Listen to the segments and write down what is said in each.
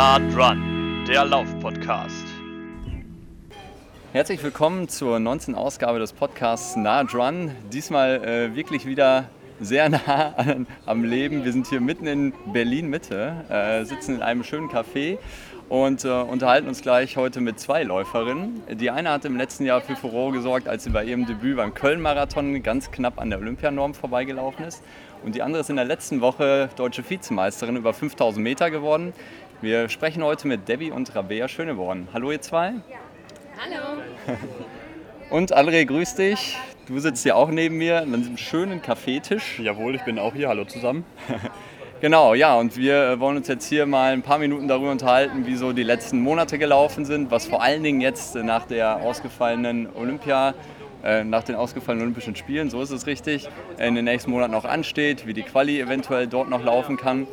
Nah Run, der Lauf-Podcast. Herzlich willkommen zur 19. Ausgabe des Podcasts Nah Run. Diesmal äh, wirklich wieder sehr nah an, am Leben. Wir sind hier mitten in Berlin Mitte, äh, sitzen in einem schönen Café und äh, unterhalten uns gleich heute mit zwei Läuferinnen. Die eine hat im letzten Jahr für Furore gesorgt, als sie bei ihrem Debüt beim Köln-Marathon ganz knapp an der Olympianorm vorbeigelaufen ist. Und die andere ist in der letzten Woche deutsche Vizemeisterin über 5000 Meter geworden. Wir sprechen heute mit Debbie und Rabea Schöneborn. Hallo ihr zwei. Hallo. Und André, grüß dich. Du sitzt hier auch neben mir an einem schönen Kaffeetisch. Jawohl, ich bin auch hier. Hallo zusammen. Genau, ja, und wir wollen uns jetzt hier mal ein paar Minuten darüber unterhalten, wie so die letzten Monate gelaufen sind, was vor allen Dingen jetzt nach der ausgefallenen Olympia, äh, nach den ausgefallenen Olympischen Spielen, so ist es richtig, in den nächsten Monaten noch ansteht, wie die Quali eventuell dort noch laufen kann.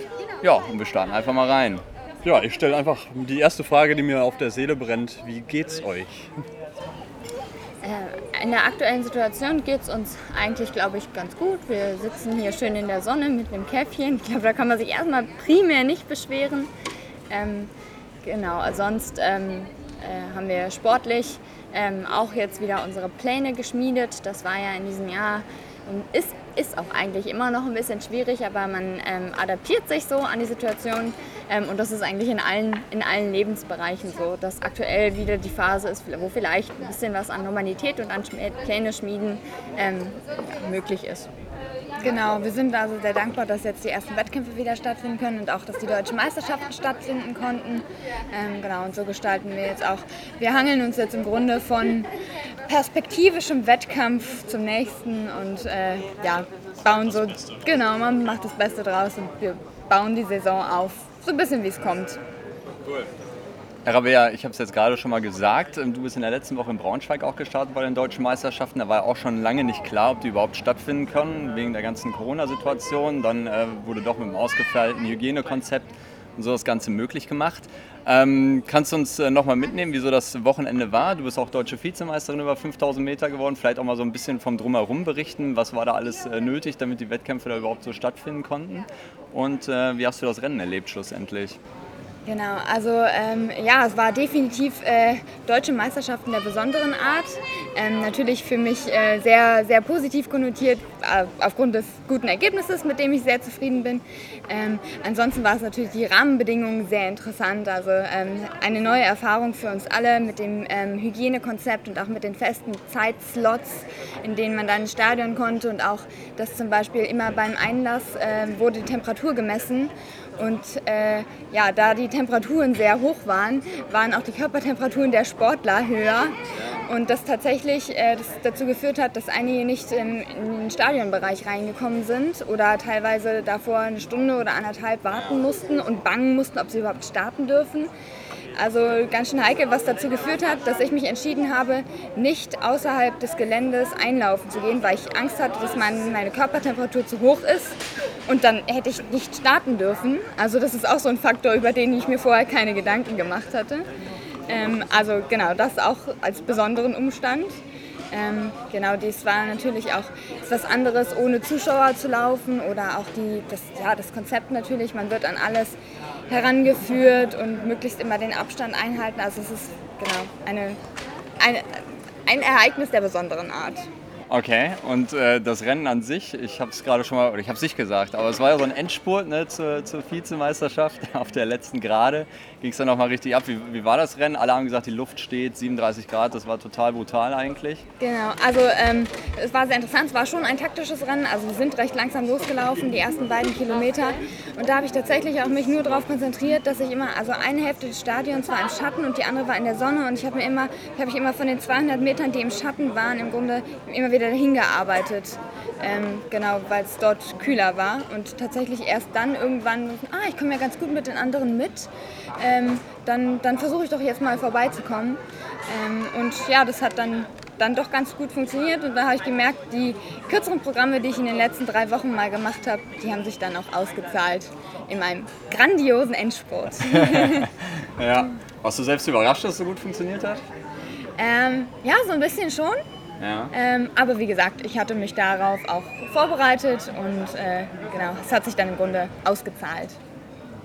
Ja, und wir starten einfach mal rein. Ja, ich stelle einfach die erste Frage, die mir auf der Seele brennt. Wie geht's euch? Äh, in der aktuellen Situation geht es uns eigentlich, glaube ich, ganz gut. Wir sitzen hier schön in der Sonne mit einem Käffchen. Ich glaube, da kann man sich erstmal primär nicht beschweren. Ähm, genau, sonst ähm, äh, haben wir sportlich ähm, auch jetzt wieder unsere Pläne geschmiedet. Das war ja in diesem Jahr und ist, ist auch eigentlich immer noch ein bisschen schwierig, aber man ähm, adaptiert sich so an die Situation. Ähm, und das ist eigentlich in allen, in allen Lebensbereichen so, dass aktuell wieder die Phase ist, wo vielleicht ein bisschen was an Normalität und an Pläne schmieden ähm, möglich ist. Genau, wir sind also sehr dankbar, dass jetzt die ersten Wettkämpfe wieder stattfinden können und auch, dass die deutschen Meisterschaften stattfinden konnten. Ähm, genau, und so gestalten wir jetzt auch. Wir hangeln uns jetzt im Grunde von perspektivischem Wettkampf zum nächsten und äh, ja, bauen so, genau, man macht das Beste draus und wir bauen die Saison auf, so ein bisschen wie es kommt. Cool. Herr Rabea, ich habe es jetzt gerade schon mal gesagt, ähm, du bist in der letzten Woche in Braunschweig auch gestartet bei den deutschen Meisterschaften. Da war ja auch schon lange nicht klar, ob die überhaupt stattfinden können, wegen der ganzen Corona-Situation. Dann äh, wurde doch mit dem ausgefeilten Hygienekonzept und so das Ganze möglich gemacht. Ähm, kannst du uns äh, nochmal mitnehmen, wieso das Wochenende war? Du bist auch deutsche Vizemeisterin über 5000 Meter geworden. Vielleicht auch mal so ein bisschen vom Drumherum berichten. Was war da alles äh, nötig, damit die Wettkämpfe da überhaupt so stattfinden konnten? Und äh, wie hast du das Rennen erlebt schlussendlich? Genau, also ähm, ja, es war definitiv äh, deutsche Meisterschaften der besonderen Art. Ähm, natürlich für mich äh, sehr, sehr positiv konnotiert, äh, aufgrund des guten Ergebnisses, mit dem ich sehr zufrieden bin. Ähm, ansonsten war es natürlich die Rahmenbedingungen sehr interessant. Also ähm, eine neue Erfahrung für uns alle mit dem ähm, Hygienekonzept und auch mit den festen Zeitslots, in denen man dann ins Stadion konnte und auch, dass zum Beispiel immer beim Einlass ähm, wurde die Temperatur gemessen. Und äh, ja, da die Temperaturen sehr hoch waren, waren auch die Körpertemperaturen der Sportler höher. Und das tatsächlich äh, das dazu geführt hat, dass einige nicht in, in, den Stadionbereich reingekommen sind oder teilweise davor eine Stunde oder anderthalb warten mussten und bangen mussten, ob sie überhaupt starten dürfen. Also ganz schön heikel, was dazu geführt hat, dass ich mich entschieden habe, nicht außerhalb des Geländes einlaufen zu gehen, weil ich Angst hatte, dass meine Körpertemperatur zu hoch ist und dann hätte ich nicht starten dürfen. Also das ist auch so ein Faktor, über den ich mir vorher keine Gedanken gemacht hatte. Ähm, also genau, das auch als besonderen Umstand. Ähm, genau, das war natürlich auch etwas anderes, ohne Zuschauer zu laufen oder auch die, das, ja, das Konzept natürlich. Man wird an alles herangeführt und möglichst immer den Abstand einhalten. Also es ist genau eine, eine, ein Ereignis der besonderen Art. Okay, und äh, das Rennen an sich, ich habe es gerade schon mal, oder ich habe es nicht gesagt, aber es war ja so ein Endspurt ne, zur, zur Vizemeisterschaft auf der letzten Gerade. Ging es dann nochmal richtig ab. Wie, wie, war das Rennen? Alle haben gesagt, die Luft steht, 37 Grad, das war total brutal eigentlich. Genau, also ähm, es war sehr interessant, es war schon ein taktisches Rennen, also wir sind recht langsam losgelaufen, die ersten beiden Kilometer. Und da habe ich tatsächlich auch mich nur darauf konzentriert, dass ich immer, also eine Hälfte des Stadions war im Schatten und die andere war in der Sonne und ich habe mir immer, habe ich immer von den 200 Metern, die im Schatten waren, im Grunde immer wieder wieder hingearbeitet. Ähm, genau, weil es dort kühler war. Und tatsächlich erst dann irgendwann, ah, ich komme ja ganz gut mit den anderen mit. Ähm, dann dann versuche ich doch jetzt mal vorbeizukommen. Ähm, und ja, das hat dann, dann doch ganz gut funktioniert. Und da habe ich gemerkt, die kürzeren Programme, die ich in den letzten drei Wochen mal gemacht habe, die haben sich dann auch ausgezahlt in meinem grandiosen Endspurt. ja. Warst du selbst überrascht, dass es so gut funktioniert hat? Ähm, ja, so ein bisschen schon. Ja. Ähm, aber wie gesagt, ich hatte mich darauf auch vorbereitet und äh, genau, es hat sich dann im Grunde ausgezahlt.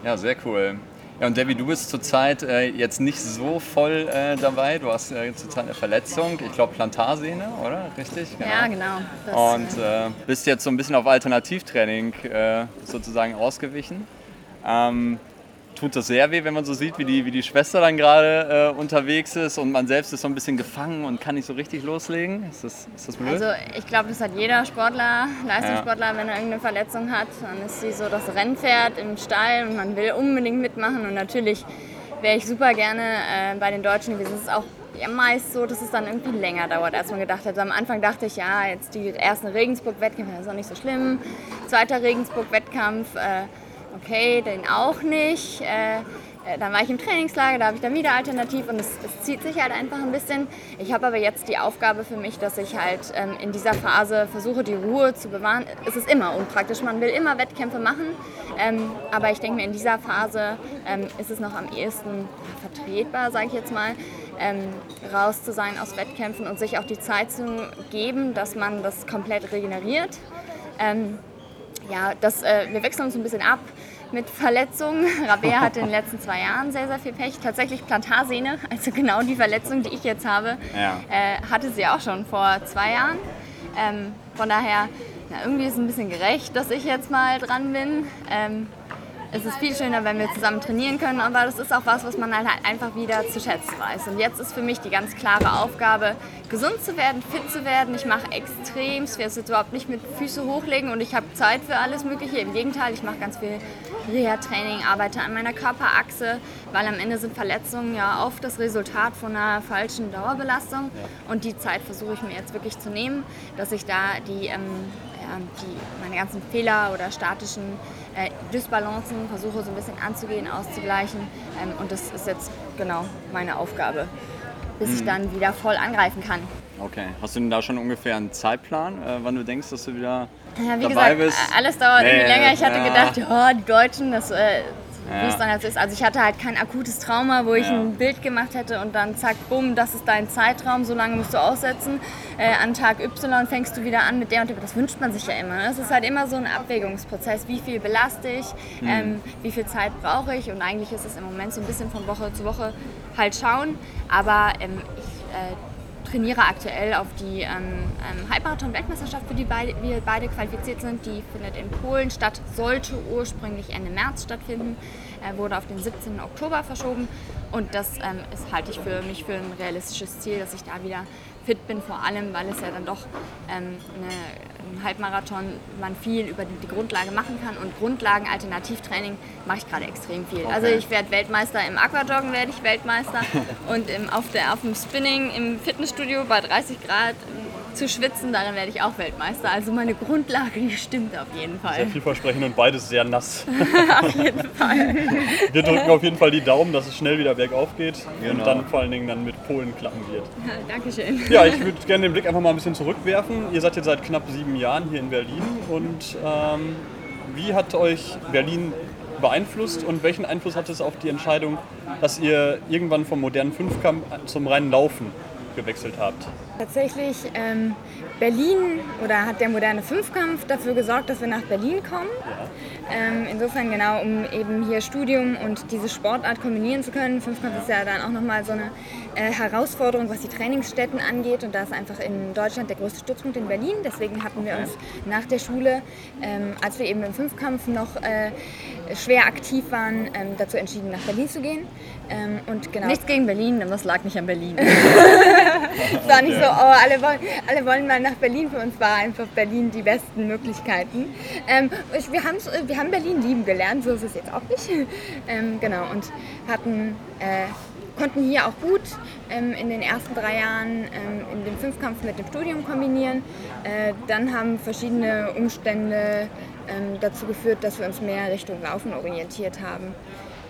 Ja, sehr cool. Ja, und Debbie, du bist zurzeit äh, jetzt nicht so voll äh, dabei. Du hast äh, zurzeit eine Verletzung, ich glaube Plantarsehne, oder? Richtig? Ja, genau. Das, und äh, bist jetzt so ein bisschen auf Alternativtraining äh, sozusagen ausgewichen. Ähm, tut das sehr weh, wenn man so sieht, wie die, wie die Schwester dann gerade äh, unterwegs ist und man selbst ist so ein bisschen gefangen und kann nicht so richtig loslegen? Ist das, ist das blöd? Also ich glaube, das hat jeder Sportler, Leistungssportler, ja. wenn er irgendeine Verletzung hat. Dann ist sie so das Rennpferd im Stall und man will unbedingt mitmachen. Und natürlich wäre ich super gerne äh, bei den Deutschen gewesen. Es ist auch ja, meist so, dass es dann irgendwie länger dauert, als man gedacht hat. Am Anfang dachte ich, ja, jetzt die ersten Regensburg-Wettkämpfe, das ist auch nicht so schlimm. Zweiter Regensburg-Wettkampf, äh, okay, den auch nicht. Äh, äh, dann war ich im Trainingslager, da habe ich dann wieder alternativ und es, es, zieht sich halt einfach ein bisschen. Ich habe aber jetzt die Aufgabe für mich, dass ich halt ähm, in dieser Phase versuche, die Ruhe zu bewahren. Es ist immer unpraktisch, man will immer Wettkämpfe machen, ähm, aber ich denke mir, in dieser Phase ähm, ist es noch am ehesten vertretbar, sage ich jetzt mal, ähm, raus zu sein aus Wettkämpfen und sich auch die Zeit zu geben, dass man das komplett regeneriert. Ja, das, äh, wir wechseln uns ein bisschen ab mit Verletzungen. Rabea hatte in den letzten zwei Jahren sehr, sehr viel Pech. Tatsächlich Plantarsehne, also genau die Verletzung, die ich jetzt habe, ja. äh, hatte sie auch schon vor zwei Jahren. Ähm, von daher, na, irgendwie ist es ein bisschen gerecht, dass ich jetzt mal dran bin. Ähm, es ist viel schöner, wenn wir zusammen trainieren können, aber das ist auch was, was man halt einfach wieder zu schätzen weiß. Und jetzt ist für mich die ganz klare Aufgabe, gesund zu werden, fit zu werden. Ich mache extrem, ich werde jetzt überhaupt nicht mit Füße hochlegen und ich habe Zeit für alles Mögliche. Im Gegenteil, ich mache ganz viel Reha-Training, arbeite an meiner Körperachse, weil am Ende sind Verletzungen ja oft das Resultat von einer falschen Dauerbelastung. Und die Zeit versuche ich mir jetzt wirklich zu nehmen, dass ich da die, ähm, die meine ganzen Fehler oder statischen äh, Dysbalancen versuche so ein bisschen anzugehen, auszugleichen. Ähm, und das ist jetzt genau meine Aufgabe, bis mhm. ich dann wieder voll angreifen kann. Okay. Hast du denn da schon ungefähr einen Zeitplan, äh, wann du denkst, dass du wieder ja, wie dabei gesagt, bist? alles dauert nee, irgendwie länger. Ich hatte ja. gedacht, oh, die Deutschen, das äh, wie es dann jetzt ist. Also ich hatte halt kein akutes Trauma, wo ich ja. ein Bild gemacht hätte und dann zack, bumm, das ist dein Zeitraum, so lange musst du aussetzen. Äh, an Tag Y fängst du wieder an mit der und der. Das wünscht man sich ja immer. Ne? Es ist halt immer so ein Abwägungsprozess. Wie viel belaste ich? Mhm. Ähm, wie viel Zeit brauche ich? Und eigentlich ist es im Moment so ein bisschen von Woche zu Woche halt schauen. Aber ähm, ich äh, trainiere aktuell auf die ähm, ähm, Halbmarathon-Weltmeisterschaft, für die beide, wir beide qualifiziert sind. Die findet in Polen statt, sollte ursprünglich Ende März stattfinden, äh, wurde auf den 17. Oktober verschoben. Und das ähm, ist, halte ich für mich für ein realistisches Ziel, dass ich da wieder fit bin, vor allem, weil es ja dann doch ähm, eine, ein Halbmarathon man viel über die, Grundlage machen kann und Grundlagen Alternativtraining mache ich gerade extrem viel. Also okay. Also ich werde Weltmeister im Aquajoggen werde ich Weltmeister und im, auf, der, auf dem Spinning im Fitnessstudio bei 30 Grad zu schwitzen, darin werde ich auch Weltmeister. Also meine Grundlage, die stimmt auf jeden Fall. Sehr vielversprechend und beides sehr nass. auf jeden Fall. Wir drücken auf jeden Fall die Daumen, dass es schnell wieder bergauf geht genau. und dann vor allen Dingen dann mit Polen klappen wird. Ja, Dankeschön. Ja, ich würde gerne den Blick einfach mal ein bisschen zurückwerfen. Ihr seid jetzt seit knapp sieben Jahren hier in Berlin und ähm, wie hat euch Berlin beeinflusst und welchen Einfluss hat es auf die Entscheidung, dass ihr irgendwann vom modernen Fünfkampf zum reinen Laufen gewechselt habt? Tatsächlich ähm, Berlin oder hat der moderne Fünfkampf dafür gesorgt, dass wir nach Berlin kommen. Ähm, insofern genau, um eben hier Studium und diese Sportart kombinieren zu können. Fünfkampf ist ja dann auch nochmal so eine äh, Herausforderung, was die Trainingsstätten angeht. Und da ist einfach in Deutschland der größte Stützpunkt in Berlin. Deswegen hatten wir uns nach der Schule, ähm, als wir eben im Fünfkampf noch äh, schwer aktiv waren, ähm, dazu entschieden, nach Berlin zu gehen. Ähm, und genau. Nichts gegen Berlin, aber es lag nicht an Berlin. es war nicht so, oh, alle wollen, alle wollen mal nach Berlin. Für uns war einfach Berlin die besten Möglichkeiten. Ähm, wir, wir haben Berlin lieben gelernt, so ist es jetzt auch nicht. Ähm, genau, und hatten, äh, konnten hier auch gut ähm, in den ersten drei Jahren ähm, in den Fünfkampf mit dem Studium kombinieren. Äh, dann haben verschiedene Umstände ähm, dazu geführt, dass wir uns mehr Richtung Laufen orientiert haben.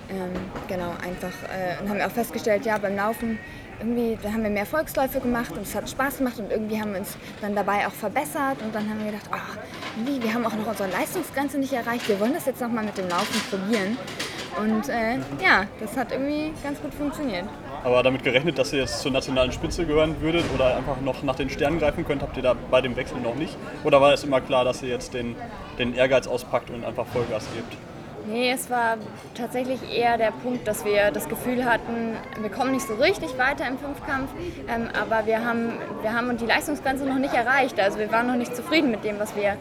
Ähm, genau, einfach äh, und haben auch festgestellt, ja, beim Laufen irgendwie, haben wir mehr Volksläufe gemacht und es hat Spaß gemacht und irgendwie haben wir uns dann dabei auch verbessert und dann haben wir gedacht, oh, wie, wir haben auch noch unsere Leistungsgrenze nicht erreicht, wir wollen das jetzt nochmal mit dem Laufen probieren. Und äh, ja, das hat irgendwie ganz gut funktioniert. Aber damit gerechnet, dass ihr jetzt zur nationalen Spitze gehören würdet oder einfach noch nach den Sternen greifen könnt, habt ihr da bei dem Wechsel noch nicht? Oder war es immer klar, dass ihr jetzt den, den Ehrgeiz auspackt und einfach Vollgas gebt? Nee, es war tatsächlich eher der Punkt, dass wir das Gefühl hatten, wir kommen nicht so richtig weiter im Fünfkampf, ähm, aber wir haben, wir haben die Leistungsgrenze noch nicht erreicht. Also wir waren noch nicht zufrieden mit dem, was wir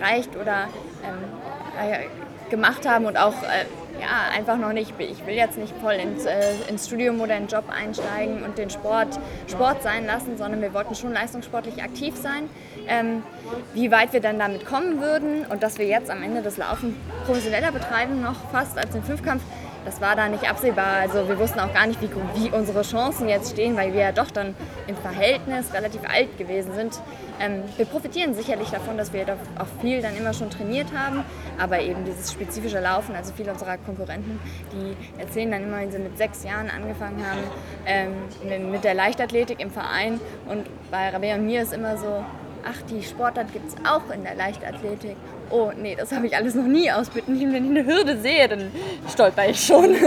erreicht oder ähm, äh, gemacht haben und auch äh, ja, einfach noch nicht, ich will jetzt nicht voll ins, äh, ins Studium oder in den Job einsteigen und den Sport Sport sein lassen, sondern wir wollten schon leistungssportlich aktiv sein. Ähm, wie weit wir dann damit kommen würden und dass wir jetzt am Ende das Laufen professioneller betreiben, noch fast als den Fünfkampf, das war da nicht absehbar. Also wir wussten auch gar nicht, wie, wie unsere Chancen jetzt stehen, weil wir ja doch dann im Verhältnis relativ alt gewesen sind. Ähm, wir profitieren sicherlich davon, dass wir auch viel dann immer schon trainiert haben, aber eben dieses spezifische Laufen, also viele unserer Konkurrenten, die erzählen dann immer, wenn sie mit sechs Jahren angefangen haben, ähm, mit der Leichtathletik im Verein und bei Rabea und mir ist immer so, ach, die Sportart gibt es auch in der Leichtathletik. Oh, nee, das habe ich alles noch nie ausbitten. Wenn ich eine Hürde sehe, dann stolper ich schon.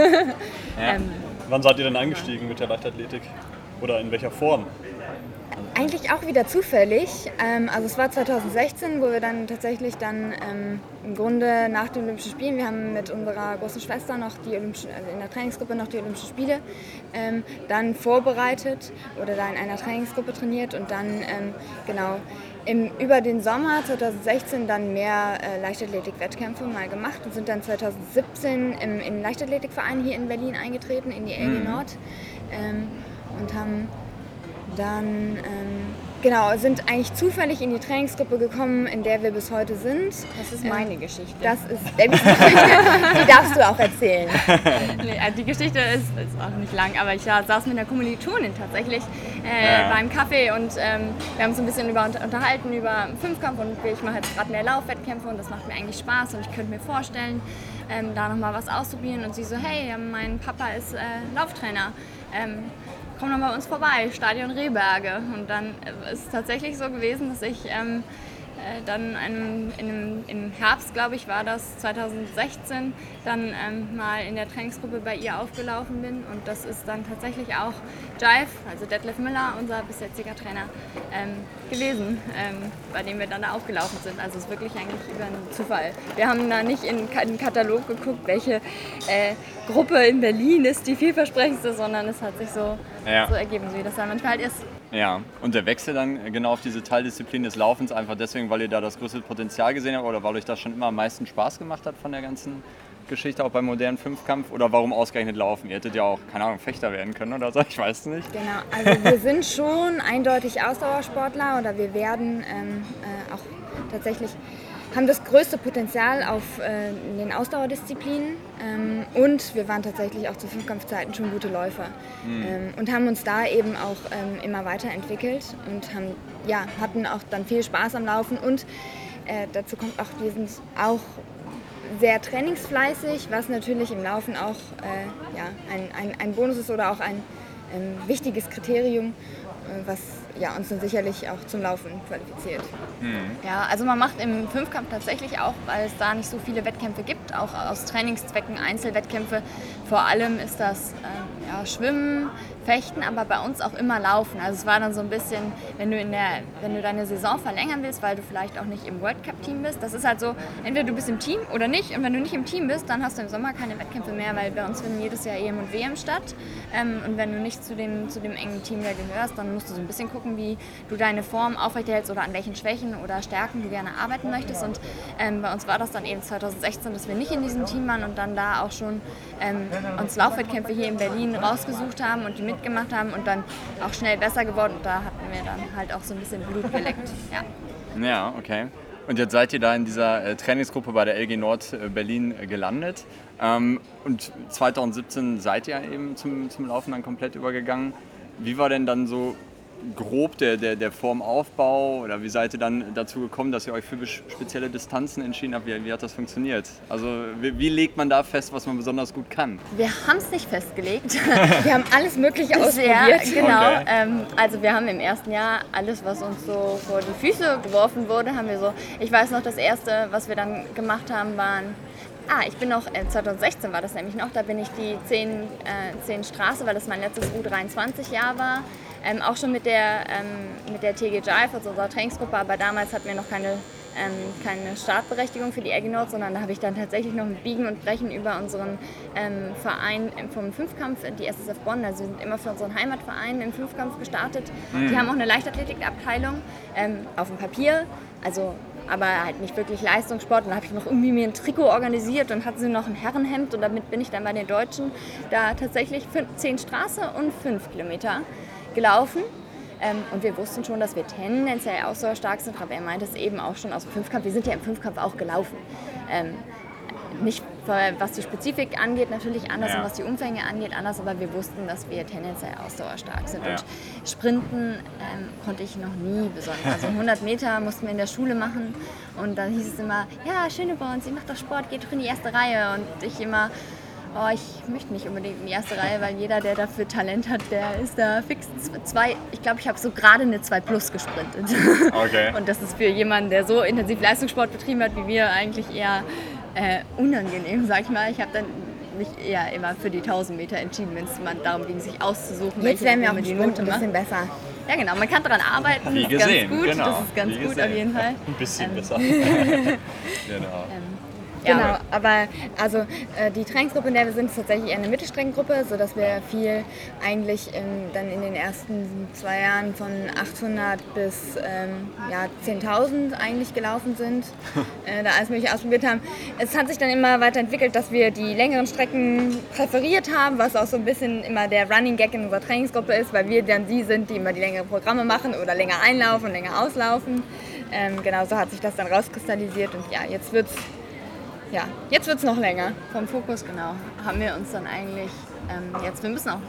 Ja. ähm, Wann seid ihr denn eingestiegen mit der Leichtathletik? Oder in welcher Form? Eigentlich auch wieder zufällig. Ähm, also es war 2016, wo wir dann tatsächlich dann ähm, im Grunde nach den Olympischen Spielen, wir haben mit unserer großen Schwester noch die Olympischen, also in der Trainingsgruppe noch die Olympischen Spiele ähm, dann vorbereitet oder da in einer Trainingsgruppe trainiert und dann genau im, über den Sommer 2016 dann mehr äh, Leichtathletik-Wettkämpfe mal gemacht und sind dann 2017 im, im Leichtathletikverein hier in Berlin eingetreten, in die LG mhm. Nord ähm, und haben dann ähm, genau, sind eigentlich zufällig in die Trainingsgruppe gekommen, in der wir bis heute sind. Das ist meine ähm, Geschichte. Das ist Babys Geschichte. die darfst du auch erzählen. Nee, also die Geschichte ist, ist, auch nicht lang, aber ich ja, saß mit einer Kommilitonin tatsächlich äh, ja. beim Kaffee und ähm, wir haben uns ein bisschen über, unterhalten über Fünfkampf und ich mache jetzt gerade mehr Laufwettkämpfe und das macht mir eigentlich Spaß und ich könnte mir vorstellen, ähm, da nochmal was auszuprobieren. Und sie so, hey, mein Papa ist äh, Lauftrainer. Ähm, komm doch bei uns vorbei, Stadion Rehberge. Und dann ist es tatsächlich so gewesen, dass ich ähm, äh, dann einem, einem, im Herbst, glaube ich, war das 2016, dann ähm, mal in der Trainingsgruppe bei ihr aufgelaufen bin. Und das ist dann tatsächlich auch Jive, also Detlef Müller, unser bis jetziger Trainer, ähm, gewesen, ähm, bei dem wir dann da aufgelaufen sind. Also es ist wirklich eigentlich über einen Zufall. Wir haben da nicht in den Katalog geguckt, welche äh, Gruppe in Berlin ist die vielversprechendste, sondern es hat sich so, ja. so ergeben, wie das dann manchmal halt ist. Ja, und der Wechsel dann genau auf diese Teildisziplin des Laufens einfach deswegen, weil ihr da das größte Potenzial gesehen habt oder weil euch das schon immer am meisten Spaß gemacht hat von der ganzen Geschichte, auch beim modernen Fünfkampf? Oder warum ausgerechnet laufen? Ihr hättet ja auch, keine Ahnung, Fechter werden können oder so, ich weiß nicht. Genau, also wir sind schon eindeutig Ausdauersportler oder wir werden ähm, äh, auch tatsächlich haben das größte Potenzial auf äh, den Ausdauerdisziplinen ähm, und wir waren tatsächlich auch zu Fünfkampfzeiten schon gute Läufer mhm. ähm, und haben uns da eben auch ähm, immer weiterentwickelt und haben, ja, hatten auch dann viel Spaß am Laufen und äh, dazu kommt auch, wir sind auch sehr trainingsfleißig, was natürlich im Laufen auch äh, ja, ein, ein, ein Bonus ist oder auch ein ähm, wichtiges Kriterium, äh, was ja, uns dann sicherlich auch zum Laufen qualifiziert. Mhm. Ja, also man macht im Fünfkampf tatsächlich auch, weil es da nicht so viele Wettkämpfe gibt, auch aus Trainingszwecken Einzelwettkämpfe. Vor allem ist das äh, ja, Schwimmen, Fechten, aber bei uns auch immer Laufen. Also es war dann so ein bisschen, wenn du, in der, wenn du deine Saison verlängern willst, weil du vielleicht auch nicht im World Cup Team bist, das ist halt so, entweder du bist im Team oder nicht. Und wenn du nicht im Team bist, dann hast du im Sommer keine Wettkämpfe mehr, weil bei uns finden jedes Jahr EM und WM statt. Ähm, und wenn du nicht zu dem, zu dem engen Team da gehörst, dann musst du so ein bisschen gucken, wie du deine Form aufrechterhältst oder an welchen Schwächen oder Stärken du gerne arbeiten möchtest. Und ähm, bei uns war das dann eben 2016, dass wir nicht in diesem Team waren und dann da auch schon ähm, uns Laufwettkämpfe hier in Berlin rausgesucht haben und die mit mitgemacht haben und dann auch schnell besser geworden. Und da hatten wir dann halt auch so ein bisschen Blut geleckt. Ja, ja okay. Und jetzt seid ihr da in dieser äh, Trainingsgruppe bei der LG Nord äh, Berlin äh, gelandet. Ähm, und 2017 seid ihr eben zum, zum Laufen dann komplett übergegangen. Wie war denn dann so grob der, der, der Formaufbau oder wie seid ihr dann dazu gekommen, dass ihr euch für spezielle Distanzen entschieden habt? Wie, wie hat das funktioniert? Also wie, wie, legt man da fest, was man besonders gut kann? Wir haben es nicht festgelegt. wir haben alles Mögliche ausprobiert. Ja, genau. Okay. Ähm, also wir haben im ersten Jahr alles, was uns so vor die Füße geworfen wurde, haben wir so. Ich weiß noch, das erste, was wir dann gemacht haben, waren Ah, ich bin noch, äh, 2016 war das nämlich noch, da bin ich die 10, äh, 10 Straße, weil das mein letztes U23-Jahr war, ähm, auch schon mit der, ähm, mit der TG Jive, also unserer Trainingsgruppe, aber damals hatten wir noch keine ähm, keine Startberechtigung für die Aggie sondern da habe ich dann tatsächlich noch mit Biegen und Brechen über unseren ähm, Verein vom Fünfkampf, die SSF Bonn, also wir sind immer für unseren Heimatverein im Fünfkampf gestartet. Mhm. Die haben auch eine Leichtathletikabteilung ähm, auf dem Papier, also aber halt nicht wirklich Leistungssport. Und dann habe ich noch irgendwie mir ein Trikot organisiert und hatte sie noch ein Herrenhemd und damit bin ich dann bei den Deutschen da tatsächlich 10 Straße und 5 Kilometer gelaufen. Ähm, und wir wussten schon, dass wir tendenziell ausdauerstark sind. Aber er meinte es eben auch schon aus dem Fünfkampf. Wir sind ja im Fünfkampf auch gelaufen. Ähm, nicht was die Spezifik angeht, natürlich anders ja. und was die Umfänge angeht, anders, aber wir wussten, dass wir tendenziell ausdauerstark sind. Ja. Und Sprinten ähm, konnte ich noch nie besonders. Also 100 Meter mussten wir in der Schule machen und dann hieß es immer, ja, Schöneborn, sie macht doch Sport, geht doch in die erste Reihe. Und ich immer, oh, ich möchte nicht unbedingt in die erste Reihe, weil jeder, der dafür Talent hat, der ist da fix zwei. Ich glaube, ich habe so gerade eine 2 Plus gesprintet. Okay. Und das ist für jemanden, der so intensiv Leistungssport betrieben hat wie wir, eigentlich eher äh, unangenehm, sag ich mal. Ich habe dann mich eher immer für die 1000 Meter entschieden, wenn es darum ging, sich auszusuchen. Jetzt wären wir auch die Note ein bisschen besser. Ja, genau, man kann daran arbeiten. Wie das gesehen, ist ganz gut. Genau. Das ist ganz Wie gut gesehen. auf jeden Fall. Ein bisschen ähm. besser. genau. Ähm, Genau, aber also äh, die Trainingsgruppe, in der wir sind, ist tatsächlich eher eine Mittelstreckengruppe, sodass wir viel eigentlich in, dann in den ersten zwei Jahren von 800 bis ähm, ja, 10.000 eigentlich gelaufen sind, äh, da alles mögliche ausprobiert haben. Es hat sich dann immer weiterentwickelt, dass wir die längeren Strecken präferiert haben, was auch so ein bisschen immer der Running Gag in unserer Trainingsgruppe ist, weil wir dann die sind, die immer die längeren Programme machen oder länger einlaufen und länger auslaufen. Ähm, genau so hat sich das dann rauskristallisiert und ja, jetzt wird es ja, jetzt wird es noch länger. Vom Fokus, genau, haben wir uns dann eigentlich ähm, jetzt, wir müssen auch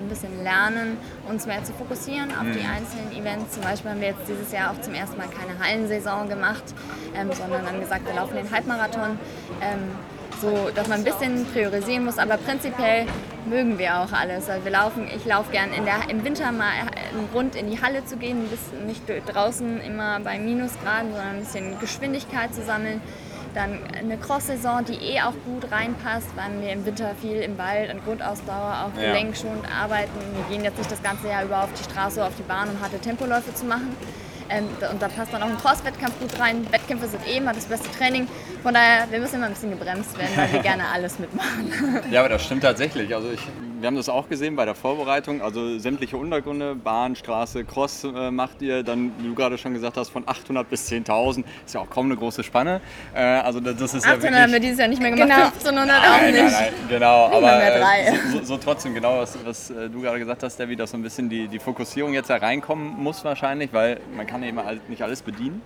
ein bisschen lernen, uns mehr zu fokussieren auf mhm. die einzelnen Events. Zum Beispiel haben wir jetzt dieses Jahr auch zum ersten Mal keine Hallensaison gemacht, ähm, sondern dann gesagt, wir laufen den Halbmarathon. Ähm, so, dass man ein bisschen priorisieren muss, aber prinzipiell mögen wir auch alles. Also wir laufen, ich laufe gern in der, im Winter mal einen Grund in die Halle zu gehen, nicht draußen immer bei Minusgraden, sondern ein bisschen Geschwindigkeit zu sammeln. Dann eine Cross-Saison, die eh auch gut reinpasst, weil wir im Winter viel im Wald an Grundausdauer auch ja. gelenkschonend arbeiten. Wir gehen jetzt nicht das ganze Jahr über auf die Straße oder auf die Bahn, um harte Tempoläufe zu machen. Ähm, und da passt dann auch ein Cross-Wettkampf gut rein. Wettkämpfe sind eh immer das beste Training. Von daher, wir müssen immer ein bisschen gebremst werden, weil wir gerne alles mitmachen. Ja, aber das stimmt tatsächlich. Also ich wir haben das auch gesehen bei der Vorbereitung. Also sämtliche Untergründe, Bahn, Straße, Cross äh, macht ihr. Dann, wie du gerade schon gesagt hast, von 800 bis 10.000. Ist ja auch kaum eine große Spanne. Äh, also das ist 800 ja wirklich, haben wir dieses Jahr nicht mehr gemacht. Genau. 1500 auch nein, nicht. Nein, nein, genau. Nicht aber äh, so, so, trotzdem, genau, was, was äh, du gerade gesagt hast, Debbie, dass so ein bisschen die, die Fokussierung jetzt da reinkommen muss wahrscheinlich, weil man kann ja immer nicht alles bedienen.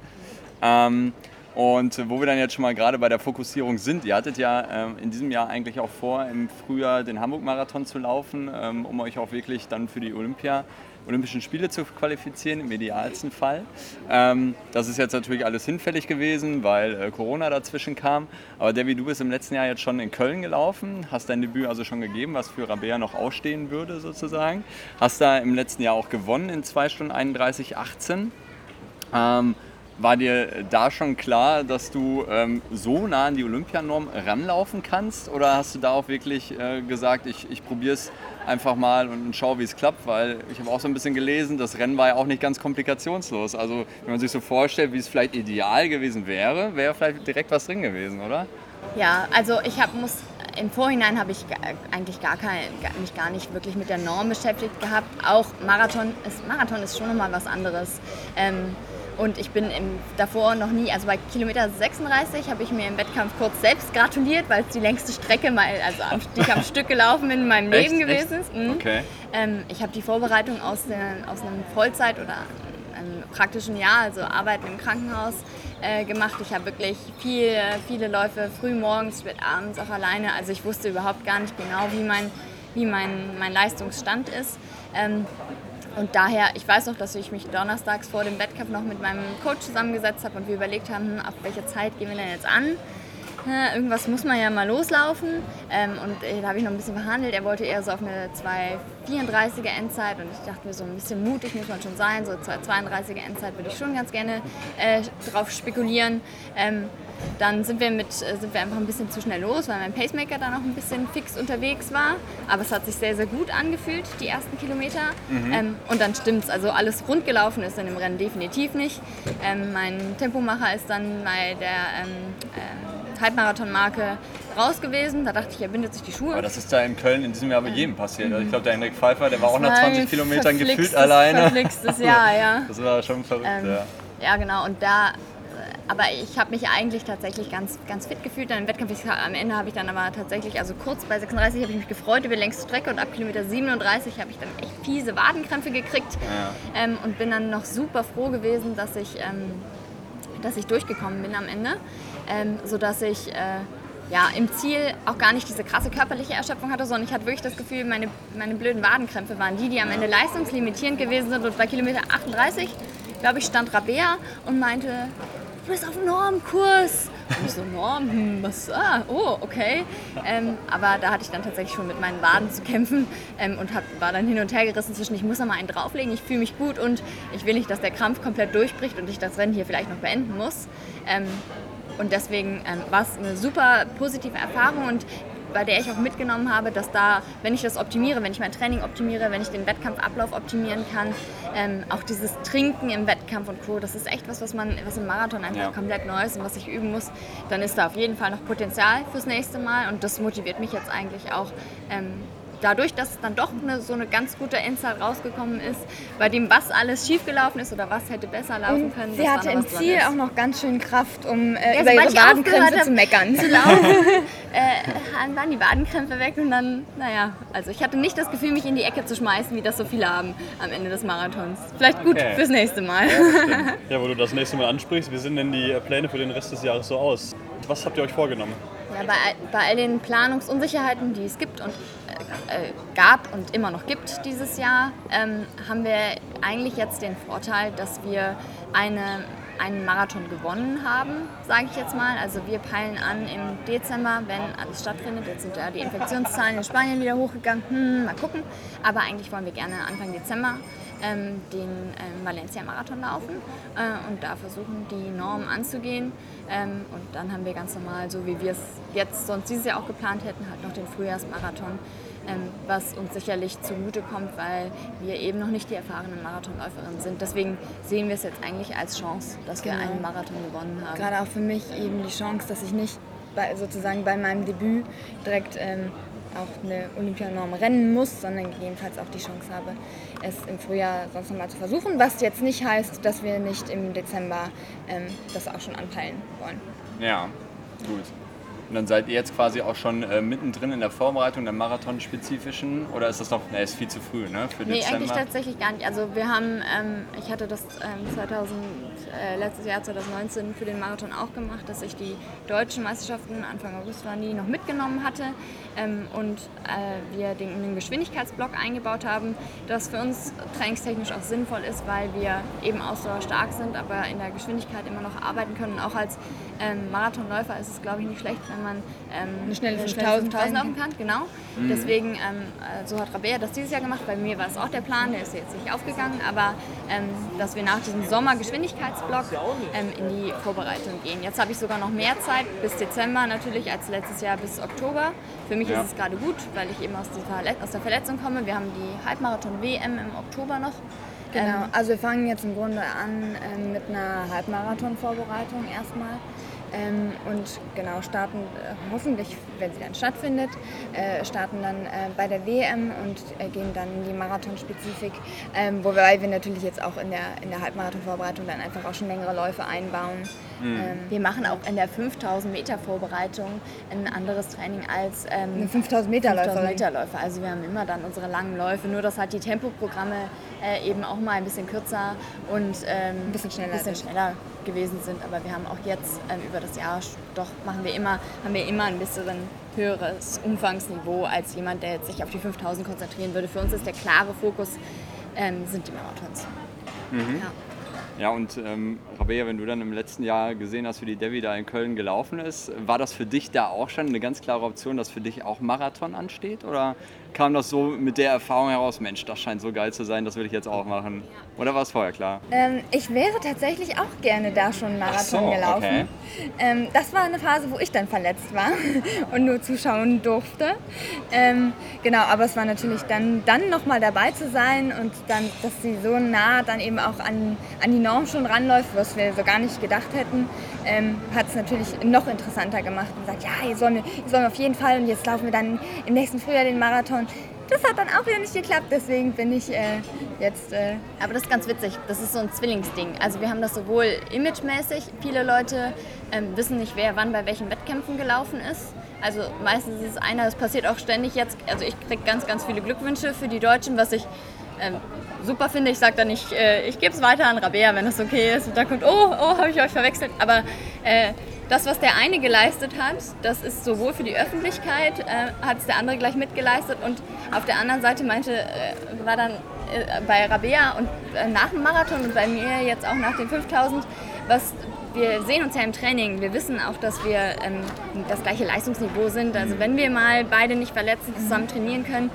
Ähm, und wo wir dann jetzt schon mal gerade bei der Fokussierung sind, ihr hattet ja ähm, in diesem Jahr eigentlich auch vor, im Frühjahr den Hamburg-Marathon zu laufen, ähm, um euch auch wirklich dann für die Olympia, Olympischen Spiele zu qualifizieren, im idealsten Fall. Ähm, das ist jetzt natürlich alles hinfällig gewesen, weil äh, Corona dazwischen kam. Aber Debbie, du bist im letzten Jahr jetzt schon in Köln gelaufen, hast dein Debüt also schon gegeben, was für Rabea noch ausstehen würde sozusagen. Hast da im letzten Jahr auch gewonnen in 2 Stunden 31, 18. Ähm, war dir da schon klar, dass du ähm, so nah an die Olympianorm ranlaufen kannst? Oder hast du da auch wirklich äh, gesagt, ich, ich probiere es einfach mal und, schaue, wie es klappt? Weil ich habe auch so ein bisschen gelesen, das Rennen war ja auch nicht ganz komplikationslos. Also wenn man sich so vorstellt, wie es vielleicht ideal gewesen wäre, wäre vielleicht direkt was drin gewesen, oder? Ja, also ich hab, muss im Vorhinein habe ich eigentlich gar kein, mich gar nicht wirklich mit der Norm beschäftigt gehabt. Auch Marathon ist, Marathon ist schon nochmal was anderes. Ähm, und ich bin im, davor noch nie, also bei Kilometer 36 habe ich mir im Wettkampf kurz selbst gratuliert, weil es die längste Strecke mal, also am, die ich am Stück gelaufen bin in meinem Echt? Leben gewesen ist. Mhm. Okay. Ähm, ich habe die Vorbereitung aus, der, aus einem Vollzeit- oder einem praktischen Jahr, also Arbeiten im Krankenhaus, äh, gemacht. Ich habe wirklich viel, viele Läufe früh morgens, spät abends auch alleine. Also ich wusste überhaupt gar nicht genau, wie mein, wie mein, mein Leistungsstand ist. Ähm, und daher, ich weiß noch, dass ich mich donnerstags vor dem Wettkampf noch mit meinem Coach zusammengesetzt habe und wir überlegt haben, hm, auf welche Zeit gehen wir denn jetzt an. Irgendwas muss man ja mal loslaufen. Ähm, und äh, da habe ich noch ein bisschen verhandelt. Er wollte eher so auf eine 2,34er Endzeit. Und ich dachte mir, so ein bisschen mutig muss man schon sein. So 2,32er Endzeit würde ich schon ganz gerne äh, drauf spekulieren. Dann sind wir, mit, äh, sind wir einfach ein bisschen zu schnell los, weil mein Pacemaker dann noch ein bisschen fix unterwegs war. Aber es hat sich sehr, sehr gut angefühlt, die ersten Kilometer. Mhm. Ähm, und dann stimmt's. Also alles rund gelaufen ist dann im Rennen definitiv nicht. Ähm, mein Tempomacher ist dann bei der ähm, ähm, Halbmarathon-Marke raus gewesen. Da dachte ich, er bindet sich die Schuhe. Aber das ist da in Köln in diesem Jahr bei jedem passiert. Also ich glaube, der Henrik Pfeiffer, der war auch nach 20 Kilometern gefühlt alleine. Verflixtes Jahr, ja. Das war schon verrückt, ähm, ja. Ja, genau. Und da aber ich habe mich eigentlich tatsächlich ganz, ganz fit gefühlt. Dann im Wettkampf ich, am Ende habe ich dann aber tatsächlich, also kurz bei 36 habe ich mich gefreut über die längste Strecke und ab Kilometer 37 habe ich dann echt fiese Wadenkrämpfe gekriegt ja. ähm, und bin dann noch super froh gewesen, dass ich, ähm, dass ich durchgekommen bin am Ende, ähm, sodass ich äh, ja, im Ziel auch gar nicht diese krasse körperliche Erschöpfung hatte, sondern ich hatte wirklich das Gefühl, meine, meine blöden Wadenkrämpfe waren die, die am Ende leistungslimitierend gewesen sind. Und bei Kilometer 38, glaube ich, stand Rabea und meinte, du bist auf Normkurs. Und ich so, Norm, hm, was, ah, oh, okay. Ähm, aber da hatte ich dann tatsächlich schon mit meinen Waden zu kämpfen ähm, und hab, war dann hin und her gerissen zwischen, ich muss noch mal einen drauflegen, ich fühle mich gut und ich will nicht, dass der Krampf komplett durchbricht und ich das Rennen hier vielleicht noch beenden muss. Ähm, und deswegen ähm, war es eine super positive Erfahrung und bei der ich auch mitgenommen habe, dass da, wenn ich das optimiere, wenn ich mein Training optimiere, wenn ich den Wettkampfablauf optimieren kann, ähm, auch dieses Trinken im Wettkampf und Co., das ist echt was, was man, was im Marathon einfach ja. komplett neu ist und was ich üben muss, dann ist da auf jeden Fall noch Potenzial fürs nächste Mal und das motiviert mich jetzt eigentlich auch, ähm, dadurch, dass dann doch eine, so eine ganz gute Endzeit rausgekommen ist, bei dem was alles schiefgelaufen ist oder was hätte besser laufen können. Sie hatte im Ziel auch noch ganz schön Kraft, um äh, ja, über ihre Wadenkrämpfe zu meckern. Zu laufen, äh, waren die Wadenkrämpfe weg und dann, naja, also ich hatte nicht das Gefühl, mich in die Ecke zu schmeißen, wie das so viele haben am Ende des Marathons. Vielleicht gut okay. fürs nächste Mal. Ja, ja, wo du das nächste Mal ansprichst, wie sehen denn die Pläne für den Rest des Jahres so aus? Was habt ihr euch vorgenommen? Ja, bei, bei all den Planungsunsicherheiten, die es gibt und äh, gab und immer noch gibt dieses Jahr, ähm, haben wir eigentlich jetzt den Vorteil, dass wir eine, einen Marathon gewonnen haben, sage ich jetzt mal. Also wir peilen an im Dezember, wenn alles stattfindet. Jetzt sind ja die Infektionszahlen in Spanien wieder hochgegangen. Hm, mal gucken. Aber eigentlich wollen wir gerne Anfang Dezember ähm, den ähm, Valencia-Marathon laufen äh, und da versuchen, die Normen anzugehen. Ähm, und dann haben wir ganz normal, so wie wir es jetzt sonst dieses Jahr auch geplant hätten, halt noch den Frühjahrsmarathon was uns sicherlich zugute kommt, weil wir eben noch nicht die erfahrenen Marathonläuferinnen sind. Deswegen sehen wir es jetzt eigentlich als Chance, dass genau. wir einen Marathon gewonnen haben. Gerade auch für mich eben die Chance, dass ich nicht bei, sozusagen bei meinem Debüt direkt ähm, auch eine Olympianorm rennen muss, sondern gegebenenfalls auch die Chance habe, es im Frühjahr sonst nochmal zu versuchen. Was jetzt nicht heißt, dass wir nicht im Dezember ähm, das auch schon anpeilen wollen. Ja, gut. Und dann seid ihr jetzt quasi auch schon äh, mittendrin in der Vorbereitung der Marathon-spezifischen oder ist das noch, ne, ist viel zu früh, ne? Für nee, Dezember? eigentlich tatsächlich gar nicht. Also wir haben, ähm, ich hatte das ähm, 2000, äh, letztes Jahr 2019 für den Marathon auch gemacht, dass ich die deutschen Meisterschaften, Anfang August waren die, noch mitgenommen hatte ähm, und äh, wir den, den Geschwindigkeitsblock eingebaut haben, das für uns trainingstechnisch auch sinnvoll ist, weil wir eben ausdauerstark sind, aber in der Geschwindigkeit immer noch arbeiten können. Auch als ähm, Marathonläufer ist es, glaube ich, nicht schlecht, wenn man ähm, eine schnelle 5000 laufen kann. Genau. Mhm. Deswegen, ähm, äh, so hat Rabea das dieses Jahr gemacht. Bei mir war es auch der Plan, der ist jetzt nicht aufgegangen, aber ähm, dass wir nach diesem Sommer-Geschwindigkeitsblock ähm, in die Vorbereitung gehen. Jetzt habe ich sogar noch mehr Zeit, bis Dezember natürlich, als letztes Jahr bis Oktober. Für mich ja. ist es gerade gut, weil ich eben aus, aus der Verletzung komme. Wir haben die Halbmarathon-WM im Oktober noch. Genau, ähm, also wir fangen jetzt im Grunde an ähm, mit einer Halbmarathon-Vorbereitung erstmal. Ähm, und genau, starten äh, hoffentlich, wenn sie dann stattfindet, äh, starten dann äh, bei der WM und äh, gehen dann in die Marathonspezifik, ähm, wobei wir natürlich jetzt auch in der, in der Halbmarathon-Vorbereitung dann einfach auch schon längere Läufe einbauen. Mhm. Ähm, wir machen auch in der 5000 Meter Vorbereitung ein anderes Training als ähm, eine 5000 Meter Läufer. Meter Läufer. Also wir haben immer dann unsere langen Läufe, nur dass halt die Tempoprogramme äh, eben auch mal ein bisschen kürzer und ähm, ein bisschen schneller, bisschen schneller gewesen sind. Aber wir haben auch jetzt ähm, über das Jahr doch machen wir immer, haben wir immer ein bisschen höheres Umfangsniveau als jemand, der jetzt sich auf die 5000 konzentrieren würde. Für uns ist der klare Fokus ähm, sind die Marathons. Mhm. Ja. Ja, und ähm, Rabea, wenn du dann im letzten Jahr gesehen hast, wie die Devi da in Köln gelaufen ist, war das für dich da auch schon eine ganz klare Option, dass für dich auch Marathon ansteht? Oder kam das so mit der Erfahrung heraus, Mensch, das scheint so geil zu sein, das will ich jetzt auch machen? Oder war es vorher klar? Ähm, ich wäre tatsächlich auch gerne da schon Marathon so, gelaufen. okay. Ähm, das war eine Phase, wo ich dann verletzt war und nur zuschauen durfte. Ähm, genau, aber es war natürlich dann, dann nochmal dabei zu sein und dann, dass sie so nah dann eben auch an, an die Norm schon ranläuft, was wir so gar nicht gedacht hätten, ähm, hat es natürlich noch interessanter gemacht und gesagt, ja, ihr sollen, ihr sollen auf jeden Fall und jetzt laufen wir dann im nächsten Frühjahr den Marathon. Das hat dann auch wieder nicht geklappt, deswegen bin ich äh, jetzt. Äh Aber das ist ganz witzig. Das ist so ein Zwillingsding. Also wir haben das sowohl imagemäßig. Viele Leute ähm, wissen nicht, wer wann bei welchen Wettkämpfen gelaufen ist. Also meistens ist es einer, das passiert auch ständig jetzt. Also ich kriege ganz, ganz viele Glückwünsche für die Deutschen, was ich ähm, super finde. Ich sage dann nicht, äh, ich gebe es weiter an Rabea, wenn das okay ist. Und dann kommt, oh, oh, habe ich euch verwechselt. Aber äh, das, was der eine geleistet hat, das ist sowohl für die Öffentlichkeit, äh, hat es der andere gleich mitgeleistet. Und auf der anderen Seite meinte, äh, war dann äh, bei Rabea und äh, nach dem Marathon und bei mir jetzt auch nach den 5000, was wir sehen uns ja im Training. Wir wissen auch, dass wir ähm, das gleiche Leistungsniveau sind. Also wenn wir mal beide nicht verletzen, zusammen trainieren können,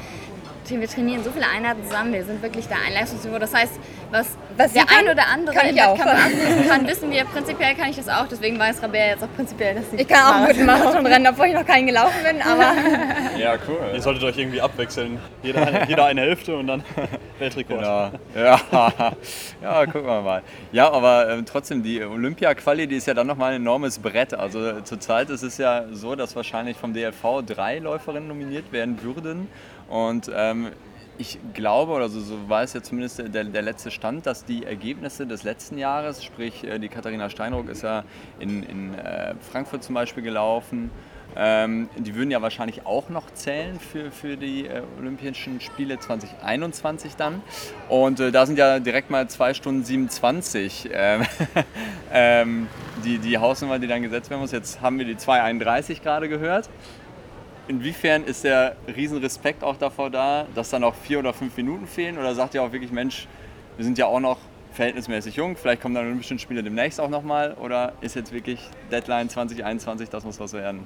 wir trainieren so viele Einheiten zusammen, wir sind wirklich da ein Leistungsniveau. Das heißt, was, Was der ein oder andere kann im ich auch. Wettkampf abrufen kann, wissen wir. Prinzipiell kann ich das auch, deswegen weiß Rabea jetzt auch prinzipiell, dass sie ich kann auch einen guten Marathon rennen, obwohl ich noch keinen gelaufen bin, aber Ja, cool. Ihr solltet euch irgendwie abwechseln. Jeder eine, jeder eine Hälfte und dann Weltrekord. Genau. Ja. ja, gucken wir mal. Ja, aber ähm, trotzdem, die Olympia-Quali, die ist ja dann nochmal ein enormes Brett. Also äh, zurzeit ist es ja so, dass wahrscheinlich vom DLV drei Läuferinnen nominiert werden würden. Und ähm, ich glaube, oder so, so war es ja zumindest der, der letzte Stand, dass die Ergebnisse des letzten Jahres, sprich äh, die Katharina Steinruck ist ja in, in äh, Frankfurt zum Beispiel gelaufen, ähm, die würden ja wahrscheinlich auch noch zählen für, für die äh, Olympischen Spiele 2021 dann. Und äh, da sind ja direkt mal 2 Stunden 27 ähm, ähm, die, die Hausnummer, die dann gesetzt werden muss. Jetzt haben wir die 231 gerade gehört. Inwiefern ist der Riesenrespekt auch davor da, dass da noch vier oder fünf Minuten fehlen? Oder sagt ihr auch wirklich, Mensch, wir sind ja auch noch verhältnismäßig jung, vielleicht kommen dann Olympischen Spiele demnächst auch nochmal? Oder ist jetzt wirklich Deadline 2021, das muss was werden?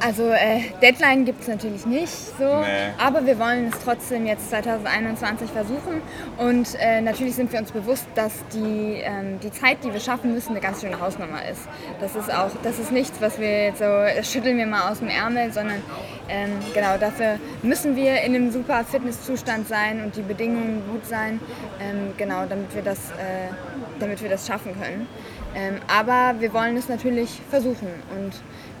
Also äh, Deadline gibt es natürlich nicht so, Nee. aber wir wollen es trotzdem jetzt 2021 versuchen und äh, natürlich sind wir uns bewusst, dass die, ähm, die Zeit, die wir schaffen müssen, eine ganz schöne Hausnummer ist. Das ist auch, das ist nichts, was wir jetzt so, das schütteln wir mal aus dem Ärmel, sondern ähm, genau dafür müssen wir in einem super Fitnesszustand sein und die Bedingungen gut sein, ähm, genau damit wir das, äh, damit wir das schaffen können. Ähm, aber wir wollen es natürlich versuchen und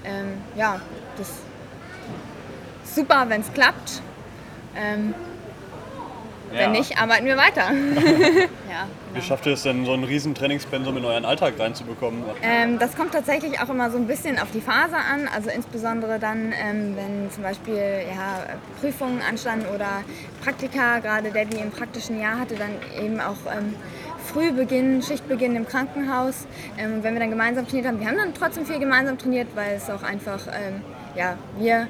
ähm, ja, das ist super, wenn es klappt. Ähm, Wenn nicht, arbeiten wir weiter. Ja, Wie schafft ihr es denn, so ein riesen Trainingspensum in euren Alltag reinzubekommen? Ähm, das kommt tatsächlich auch immer so ein bisschen auf die Phase an. Also insbesondere dann, ähm, wenn zum Beispiel ja, Prüfungen anstanden oder Praktika, gerade der, die im praktischen Jahr hatte, dann eben auch ähm, Frühbeginn, Schichtbeginn im Krankenhaus. Ähm, wenn wir dann gemeinsam trainiert haben, wir haben dann trotzdem viel gemeinsam trainiert, weil es auch einfach, ähm, ja, wir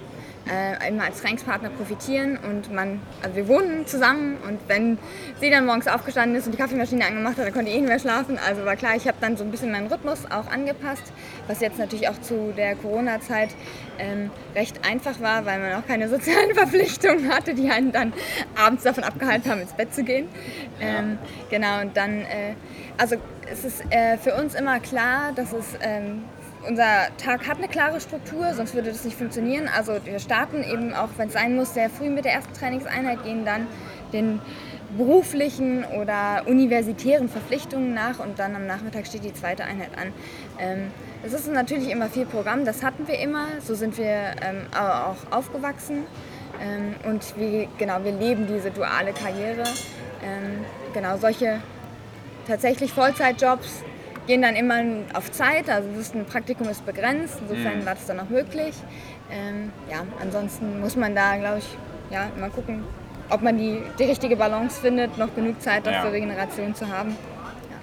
äh, immer als Trainingspartner profitieren und man, also wir wohnen zusammen und wenn sie dann morgens aufgestanden ist und die Kaffeemaschine angemacht hat, dann konnte ich eh nicht mehr schlafen. Also war klar, ich habe dann so ein bisschen meinen Rhythmus auch angepasst, was jetzt natürlich auch zu der Corona-Zeit ähm, recht einfach war, weil man auch keine sozialen Verpflichtungen hatte, die einen dann abends davon abgehalten haben, ins Bett zu gehen. Ähm, genau, und dann, äh, also es ist äh, für uns immer klar, dass es ähm, unser Tag hat eine klare Struktur, sonst würde das nicht funktionieren. Also wir starten eben auch, wenn es sein muss, sehr früh mit der ersten Trainingseinheit, gehen dann den beruflichen oder universitären Verpflichtungen nach und dann am Nachmittag steht die zweite Einheit an. Ähm, es ist natürlich immer viel Programm, das hatten wir immer, so sind wir ähm, au- auch aufgewachsen ähm, und wir, genau, wir leben diese duale Karriere. Genau, solche tatsächlich Vollzeitjobs gehen dann immer auf Zeit, also das ein Praktikum ist begrenzt, insofern war das dann auch möglich. Ähm, ja, ansonsten muss man da, glaube ich, ja, mal gucken, ob man die, die richtige Balance findet, noch genug Zeit Ja. für Regeneration zu haben.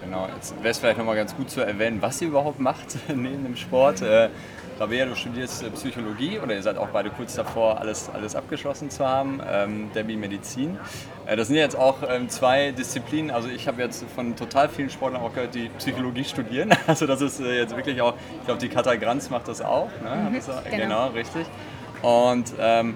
Genau, jetzt wäre es vielleicht nochmal ganz gut zu erwähnen, was ihr überhaupt macht neben dem Sport. Äh, Rabea, du studierst Psychologie oder ihr seid auch beide kurz davor, alles, alles abgeschlossen zu haben. Ähm, Debbie Medizin. Äh, das sind ja jetzt auch ähm, zwei Disziplinen. Also ich habe jetzt von total vielen Sportlern auch gehört, die Psychologie studieren. Also das ist äh, jetzt wirklich auch, ich glaube die Katha Granz macht das auch. Ne? Hat das genau. genau, richtig. Und ähm,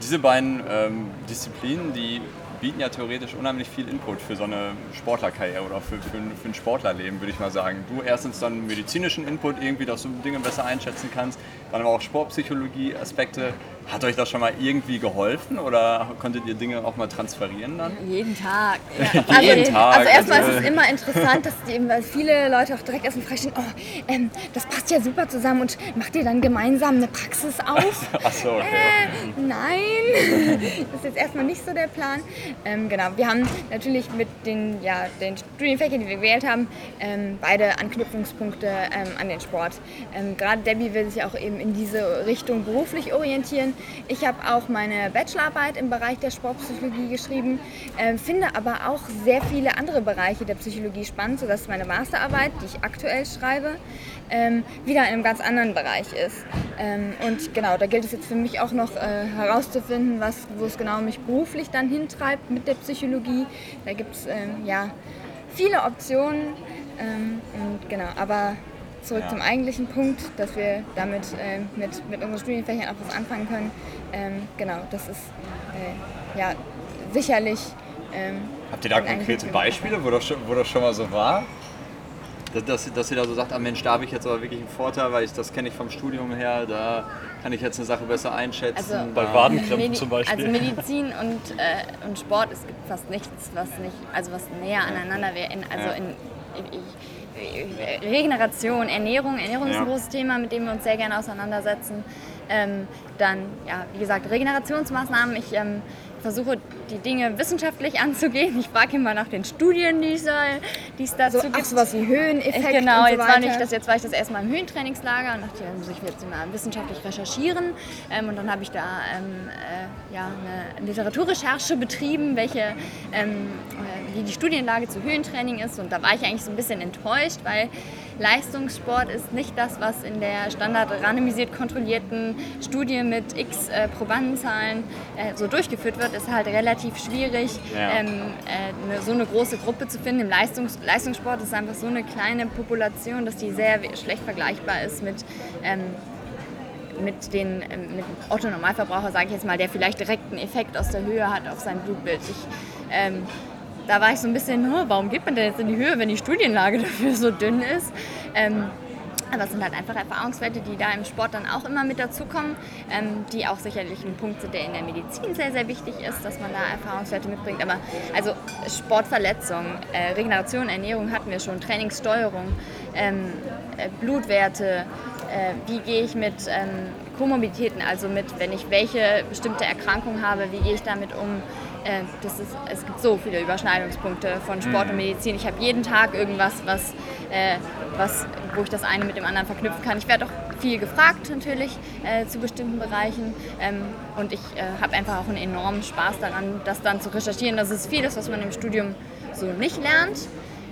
diese beiden ähm, Disziplinen, die bieten ja theoretisch unheimlich viel Input für so eine Sportlerkarriere oder für, für, für ein Sportlerleben, würde ich mal sagen. Du erstens dann medizinischen Input irgendwie, dass du Dinge besser einschätzen kannst, dann aber auch Sportpsychologie-Aspekte. Hat euch das schon mal irgendwie geholfen oder konntet ihr Dinge auch mal transferieren dann? Jeden Tag. Ja. Jeden also, Tag. Also erstmal Also- ist es immer interessant, dass die, viele Leute auch direkt erstmal fragen, oh, ähm, das passt ja super zusammen und macht ihr dann gemeinsam eine Praxis auf? Achso, okay. Äh, nein, das ist jetzt erstmal nicht so der Plan. Ähm, genau, wir haben natürlich mit den, ja, den Studienfächern, die wir gewählt haben, ähm, beide Anknüpfungspunkte ähm, an den Sport. Ähm, Gerade Debbie will sich auch eben in diese Richtung beruflich orientieren. Ich habe auch meine Bachelorarbeit im Bereich der Sportpsychologie geschrieben, ähm, finde aber auch sehr viele andere Bereiche der Psychologie spannend, sodass meine Masterarbeit, die ich aktuell schreibe, ähm, wieder in einem ganz anderen Bereich ist. Ähm, und genau, da gilt es jetzt für mich auch noch äh, herauszufinden, was, wo es genau mich beruflich dann hintreibt mit der Psychologie. Da gibt es ja viele Optionen. Und genau, aber zurück Ja. zum eigentlichen Punkt, dass wir damit ähm, mit, mit unseren Studienfächern auch was anfangen können. Ähm, genau, das ist äh, ja sicherlich. Ähm, Habt ihr da konkrete. Beispiele, wo das, schon, wo das schon mal so war? Dass, dass, dass ihr da so sagt, ah Mensch, da habe ich jetzt aber wirklich einen Vorteil, weil ich das kenne ich vom Studium her, da kann ich jetzt eine Sache besser einschätzen. Also- Bei Wadenkrämpfen Medi- zum Beispiel. Also Medizin und, äh, und Sport, es gibt fast nichts, was nicht, also was näher aneinander wäre. Also Ja. in, in, Regeneration, Ernährung, Ernährung ist ein Ja. großes Thema, mit dem wir uns sehr gerne auseinandersetzen. Ähm, dann, ja, wie gesagt, Regenerationsmaßnahmen. Ich ähm, versuche die Dinge wissenschaftlich anzugehen. Ich frage immer nach den Studien, die es, äh, dazu so, gibt. ach, sowas wie Höheneffekt. Genau, und so jetzt, war nicht das, jetzt war ich das erste Mal im Höhentrainingslager und dachte, ja, muss ich jetzt mal wissenschaftlich recherchieren. Ähm, und dann habe ich da ähm, äh, ja, eine Literaturrecherche betrieben, welche, ähm, äh, wie die Studienlage zu Höhentraining ist. Und da war ich eigentlich so ein bisschen enttäuscht, weil Leistungssport ist nicht das, was in der standard randomisiert kontrollierten Studie mit x äh, Probandenzahlen äh, so durchgeführt wird. Ist halt relativ schwierig, Ja. ähm, äh, eine, so eine große Gruppe zu finden. Im Leistungs Leistungssport ist einfach so eine kleine Population, dass die sehr schlecht vergleichbar ist mit, ähm, mit den ähm, mit dem Otto-Normalverbraucher, sage ich jetzt mal, der vielleicht direkt einen Effekt aus der Höhe hat auf sein Blutbild. Ich, ähm, da war ich so ein bisschen, warum geht man denn jetzt in die Höhe, wenn die Studienlage dafür so dünn ist? Ähm, aber es sind halt einfach Erfahrungswerte, die da im Sport dann auch immer mit dazukommen, ähm, die auch sicherlich ein Punkt sind, der in der Medizin sehr, sehr wichtig ist, dass man da Erfahrungswerte mitbringt. Aber also Sportverletzungen, äh, Regeneration, Ernährung hatten wir schon, Trainingssteuerung, ähm, äh, Blutwerte, äh, wie gehe ich mit ähm, Komorbiditäten, also mit, wenn ich welche bestimmte Erkrankung habe, wie gehe ich damit um? Äh, das ist, es gibt so viele Überschneidungspunkte von Sport und Medizin. Ich habe jeden Tag irgendwas, was, äh, was, wo ich das eine mit dem anderen verknüpfen kann. Ich werde auch viel gefragt natürlich äh, zu bestimmten Bereichen ähm, und ich äh, habe einfach auch einen enormen Spaß daran, das dann zu recherchieren. Das ist vieles, was man im Studium so nicht lernt.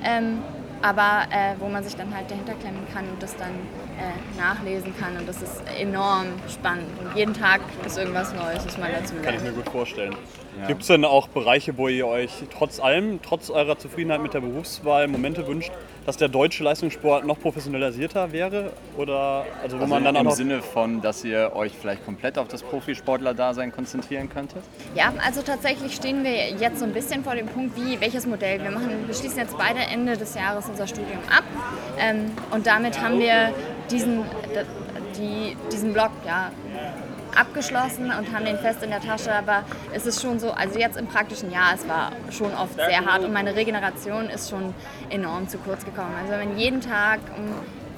Ähm, aber äh, wo man sich dann halt dahinter klemmen kann und das dann äh, nachlesen kann. Und das ist enorm spannend. Und jeden Tag ist irgendwas Neues, was man dazu Kann ich lernt. mir gut vorstellen. Gibt es denn auch Bereiche, wo ihr euch trotz allem, trotz eurer Zufriedenheit mit der Berufswahl Momente wünscht, dass der deutsche Leistungssport noch professionalisierter wäre? Oder also wo Also man dann im Sinne von, dass ihr euch vielleicht komplett auf das Profisportler-Dasein konzentrieren könntet? Ja, also tatsächlich stehen wir jetzt so ein bisschen vor dem Punkt, wie, welches Modell. Wir machen, wir schließen jetzt beide Ende des Jahres unser Studium ab. Ähm, und damit haben wir diesen, die, diesen Block ja, abgeschlossen und haben den fest in der Tasche. Aber es ist schon so, also jetzt im praktischen Jahr, es war schon oft sehr hart und meine Regeneration ist schon enorm zu kurz gekommen. Also wenn jeden Tag um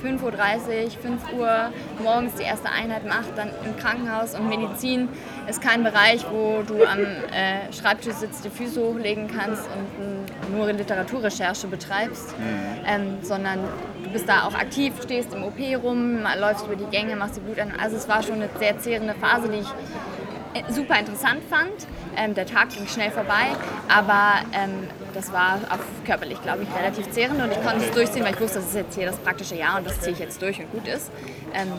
5.30 Uhr, 5 Uhr morgens die erste Einheit macht, dann im Krankenhaus und Medizin ist kein Bereich, wo du am äh, Schreibtisch sitzt, die Füße hochlegen kannst und mm, nur Literaturrecherche betreibst, ähm, sondern du bist da auch aktiv, stehst im OP rum, läufst über die Gänge, machst die Blut an. Also es war schon eine sehr zehrende Phase, die ich äh, super interessant fand. Ähm, der Tag ging schnell vorbei, aber ähm, das war auch körperlich, glaube ich, relativ zehrend und ich konnte es durchziehen, weil ich wusste, das ist jetzt hier das praktische Jahr und das ziehe ich jetzt durch und gut ist. Ähm,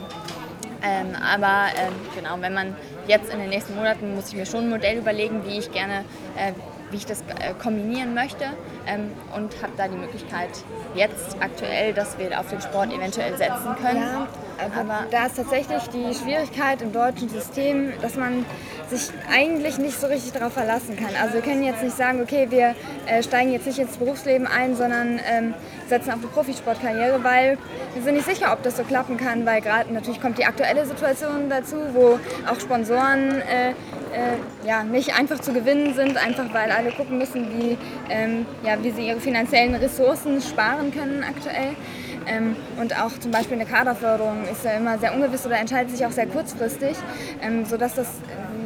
ähm, aber ähm, genau, wenn man jetzt in den nächsten Monaten muss ich mir schon ein Modell überlegen, wie ich gerne, äh, wie ich das äh, kombinieren möchte ähm, und habe da die Möglichkeit jetzt aktuell, dass wir auf den Sport eventuell setzen können. Ja, aber, Aber- da ist tatsächlich die Schwierigkeit im deutschen System, dass man sich eigentlich nicht so richtig darauf verlassen kann. Also wir können jetzt nicht sagen, okay, wir äh, steigen jetzt nicht ins Berufsleben ein, sondern ähm, setzen auf eine Profisportkarriere, weil wir sind nicht sicher, ob das so klappen kann, weil gerade natürlich kommt die aktuelle Situation dazu, wo auch Sponsoren äh, äh, ja, nicht einfach zu gewinnen sind, einfach weil alle gucken müssen, wie, ähm, ja, wie sie ihre finanziellen Ressourcen sparen können aktuell. Ähm, und auch zum Beispiel eine Kaderförderung ist ja immer sehr ungewiss oder entscheidet sich auch sehr kurzfristig, ähm, sodass das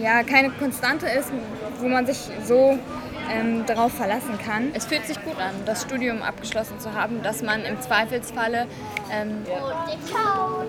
ja keine Konstante ist, wo man sich so ähm, darauf verlassen kann. Es fühlt sich gut an, das Studium abgeschlossen zu haben, dass man im Zweifelsfalle ähm,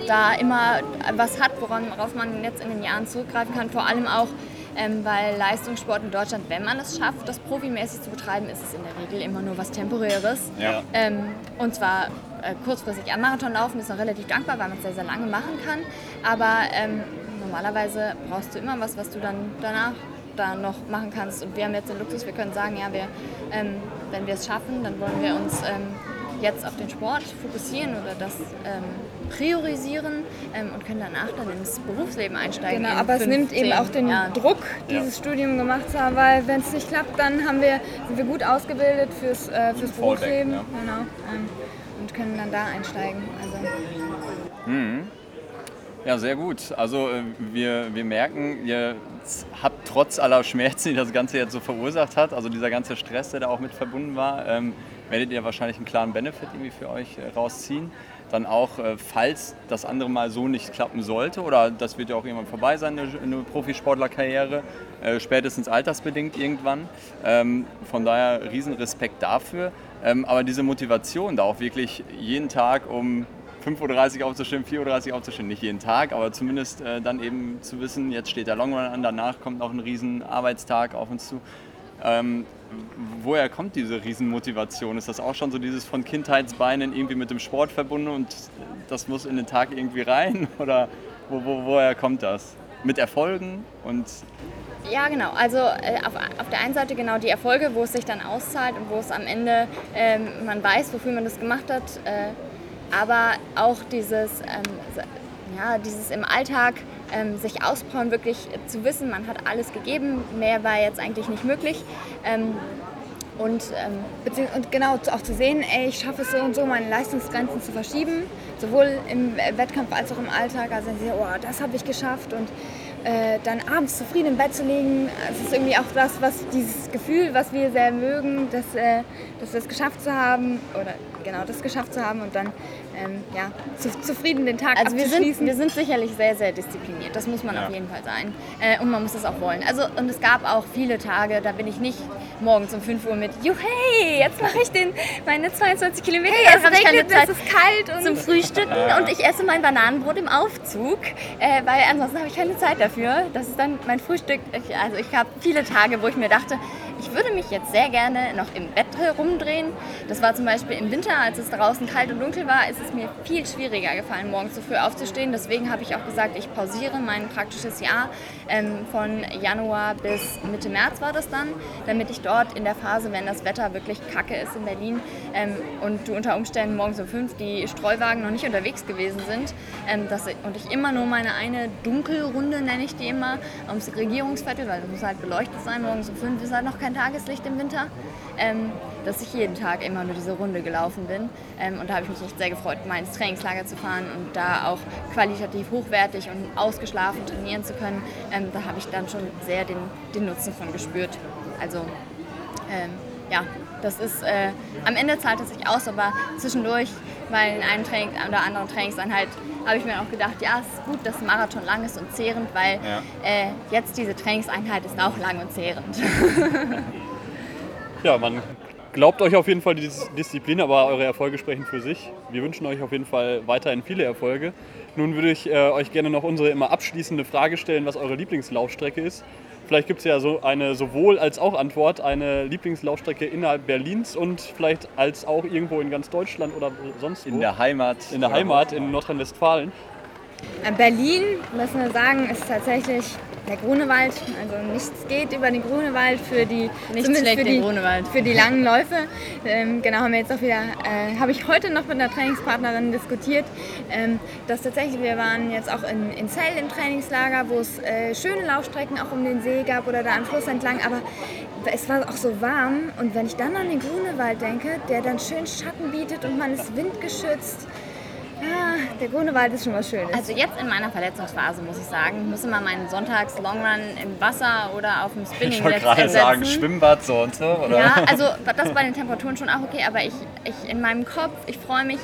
da immer was hat, worauf man jetzt in den Jahren zurückgreifen kann. Vor allem auch, ähm, weil Leistungssport in Deutschland, wenn man es schafft, das profimäßig zu betreiben, ist es in der Regel immer nur was Temporäres. Ja. Ähm, und zwar äh, kurzfristig. Am Marathon laufen ist noch relativ dankbar, weil man es sehr, sehr lange machen kann. Aber ähm, normalerweise brauchst du immer was, was du dann danach da noch machen kannst. Und wir haben jetzt den Luxus, wir können sagen, ja, wir, ähm, wenn wir es schaffen, dann wollen wir uns ähm, jetzt auf den Sport fokussieren oder das ähm, priorisieren ähm, und können danach dann ins Berufsleben einsteigen. Genau, aber es nimmt eben auch den Jahren. Druck, dieses Studium gemacht zu haben, weil wenn es nicht klappt, dann haben wir, sind wir gut ausgebildet fürs, äh, fürs Berufsleben ja. genau, ähm, und können dann da einsteigen. Also, Ja, sehr gut. Also äh, wir, wir merken, ihr habt trotz aller Schmerzen, die das Ganze jetzt so verursacht hat, also dieser ganze Stress, der da auch mit verbunden war, ähm, werdet ihr wahrscheinlich einen klaren Benefit irgendwie für euch äh, rausziehen. Dann auch, äh, falls das andere Mal so nicht klappen sollte, oder das wird ja auch irgendwann vorbei sein, eine, eine Profisportlerkarriere, äh, spätestens altersbedingt irgendwann. Ähm, von daher riesen Respekt dafür. Ähm, aber diese Motivation, da auch wirklich jeden Tag um 5.30 Uhr aufzustehen, 4.30 Uhr aufzustehen, nicht jeden Tag, aber zumindest äh, dann eben zu wissen, jetzt steht der Longrun an, danach kommt noch ein riesen Arbeitstag auf uns zu. Ähm, woher kommt diese Riesenmotivation? Ist das auch schon so dieses von Kindheitsbeinen irgendwie mit dem Sport verbunden und das muss in den Tag irgendwie rein? Oder wo, wo, woher kommt das? Mit Erfolgen und Ja, genau. Also äh, auf, auf der einen Seite genau die Erfolge, wo es sich dann auszahlt und wo es am Ende ähm, man weiß, wofür man das gemacht hat. Äh, aber auch dieses, ähm, ja, dieses im Alltag ähm, sich auspowern, wirklich zu wissen, man hat alles gegeben, mehr war jetzt eigentlich nicht möglich. Ähm, und ähm, und genau auch zu sehen, ey, ich schaffe es so und so, meine Leistungsgrenzen zu verschieben, sowohl im äh, Wettkampf als auch im Alltag. Also oh, das habe ich geschafft und äh, dann abends zufrieden im Bett zu liegen, es ist irgendwie auch das, was dieses Gefühl, was wir sehr mögen, dass, äh, dass wir es geschafft zu haben oder genau das geschafft zu haben und dann ähm, ja, zu, zufrieden den Tag Also wir sind, abzuschließen. wir sind sicherlich sehr, sehr diszipliniert. Das muss man Ja. auf jeden Fall sein. Äh, und man muss das auch wollen. Also, und es gab auch viele Tage, da bin ich nicht morgens um 5 Uhr mit, juhey, jetzt mache ich den, meine 22 Kilometer. Hey, Jetzt es regnet, es ist kalt und zum Frühstücken und ich esse mein Bananenbrot im Aufzug, äh, weil ansonsten habe ich keine Zeit dafür. Das ist dann mein Frühstück. Ich, also ich habe viele Tage, wo ich mir dachte, ich würde mich jetzt sehr gerne noch im Bett rumdrehen. Das war zum Beispiel im Winter, als es draußen kalt und dunkel war, ist es mir viel schwieriger gefallen, morgens so früh aufzustehen. Deswegen habe ich auch gesagt, ich pausiere mein praktisches Jahr ähm, von Januar bis Mitte März war das dann, damit ich dort in der Phase, wenn das Wetter wirklich kacke ist in Berlin ähm, und du unter Umständen morgens um fünf die Streuwagen noch nicht unterwegs gewesen sind ähm, dass und ich immer nur meine eine Dunkelrunde, nenne ich die immer, ums Regierungsviertel, weil es muss halt beleuchtet sein, morgens um fünf ist halt noch kein Tageslicht im Winter, ähm, dass ich jeden Tag immer nur diese Runde gelaufen bin. Ähm, und da habe ich mich echt sehr gefreut, mal ins Trainingslager zu fahren und da auch qualitativ hochwertig und ausgeschlafen trainieren zu können. Ähm, da habe ich dann schon sehr den, den Nutzen von gespürt. Also ähm, ja, das ist, äh, am Ende zahlt es sich aus, aber zwischendurch, weil in einem Training oder anderen Trainingseinheit habe ich mir auch gedacht, ja, es ist gut, dass ein Marathon lang ist und zehrend, weil Ja. äh, jetzt diese Trainingseinheit ist auch lang und zehrend. Ja, man glaubt euch auf jeden Fall die Dis- Disziplin, aber eure Erfolge sprechen für sich. Wir wünschen euch auf jeden Fall weiterhin viele Erfolge. Nun würde ich äh, euch gerne noch unsere immer abschließende Frage stellen, was eure Lieblingslaufstrecke ist. Vielleicht gibt es ja so eine sowohl als auch Antwort, eine Lieblingslaufstrecke innerhalb Berlins und vielleicht als auch irgendwo in ganz Deutschland oder sonst wo. in der Heimat. in der Heimat in Nordrhein-Westfalen. Äh, Berlin, müssen wir sagen, ist tatsächlich der Grunewald. Also nichts geht über den Grunewald für die, Nichts für die, für die langen Läufe. Ähm, genau, haben wir jetzt auch wieder, äh, habe ich heute noch mit einer Trainingspartnerin diskutiert, ähm, dass tatsächlich, wir waren jetzt auch in, in Zell im Trainingslager, wo es äh, schöne Laufstrecken auch um den See gab oder da am Fluss entlang, aber es war auch so warm und wenn ich dann an den Grunewald denke, der dann schön Schatten bietet und man ist windgeschützt, ah, der Grunewald ist schon was Schönes. Also jetzt in meiner Verletzungsphase muss ich sagen, ich muss immer meinen Sonntags Longrun im Wasser oder auf dem Spinning Ich wollte jetzt gerade sagen, Schwimmbad so und so, oder? Ja, also das bei den Temperaturen schon auch okay, aber ich, ich in meinem Kopf, ich freue mich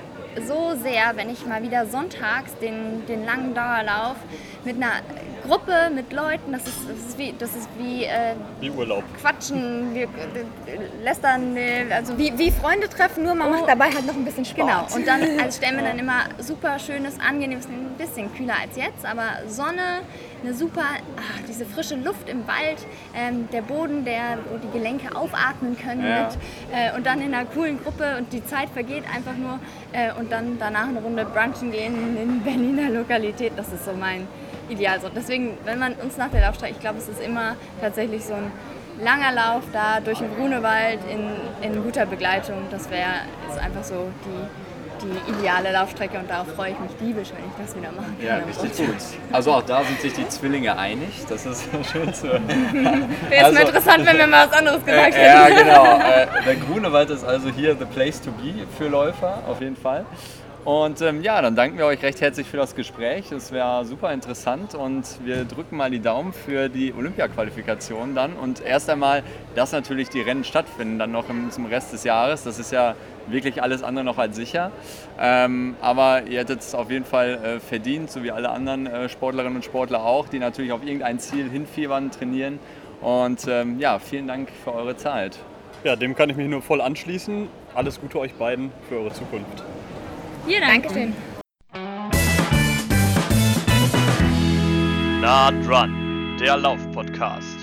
so sehr, wenn ich mal wieder sonntags den, den langen Dauerlauf mit einer Gruppe, mit Leuten, das ist, das ist wie, das ist wie äh, Wie Urlaub. Quatschen, wir äh, lästern, äh, also wie, wie Freunde treffen, nur man Oh. macht dabei halt noch ein bisschen Sport. Genau, und dann also stellen wir dann immer super schönes, angenehmes, ein bisschen kühler als jetzt, aber Sonne, eine super, ah, diese frische Luft im Wald, ähm, der Boden, der, wo die Gelenke aufatmen können Ja. mit, äh, und dann in einer coolen Gruppe und die Zeit vergeht einfach nur äh, und dann danach eine Runde brunchen gehen in Berliner Lokalität, das ist so mein Ideal. So, deswegen, wenn man uns nach der Laufstrecke, ich glaube, es ist immer tatsächlich so ein langer Lauf da durch den Grunewald in, in guter Begleitung, das wäre einfach so die, die ideale Laufstrecke und darauf freue ich mich diebisch, wenn ich das wieder machen kann. Ja, richtig gut. Also auch da sind sich die Zwillinge einig. Das ist schön zu hören. Wäre jetzt Also- mal interessant, wenn wir mal was anderes gesagt Äh, ja, hätten. genau. Äh, der Grunewald ist also hier the place to be für Läufer, auf jeden Fall. Und ähm, ja, dann danken wir euch recht herzlich für das Gespräch. Es wäre super interessant und wir drücken mal die Daumen für die Olympia-Qualifikation dann. Und erst einmal, dass natürlich die Rennen stattfinden, dann noch im, zum Rest des Jahres. Das ist ja wirklich alles andere noch als sicher. Ähm, aber ihr hättet es auf jeden Fall äh, verdient, so wie alle anderen äh, Sportlerinnen und Sportler auch, die natürlich auf irgendein Ziel hinfiebern, trainieren. Und ähm, ja, vielen Dank für eure Zeit. Ja, dem kann ich mich nur voll anschließen. Alles Gute euch beiden für eure Zukunft. Vielen Dank. Dankeschön. Naht Run, der Lauf-Podcast.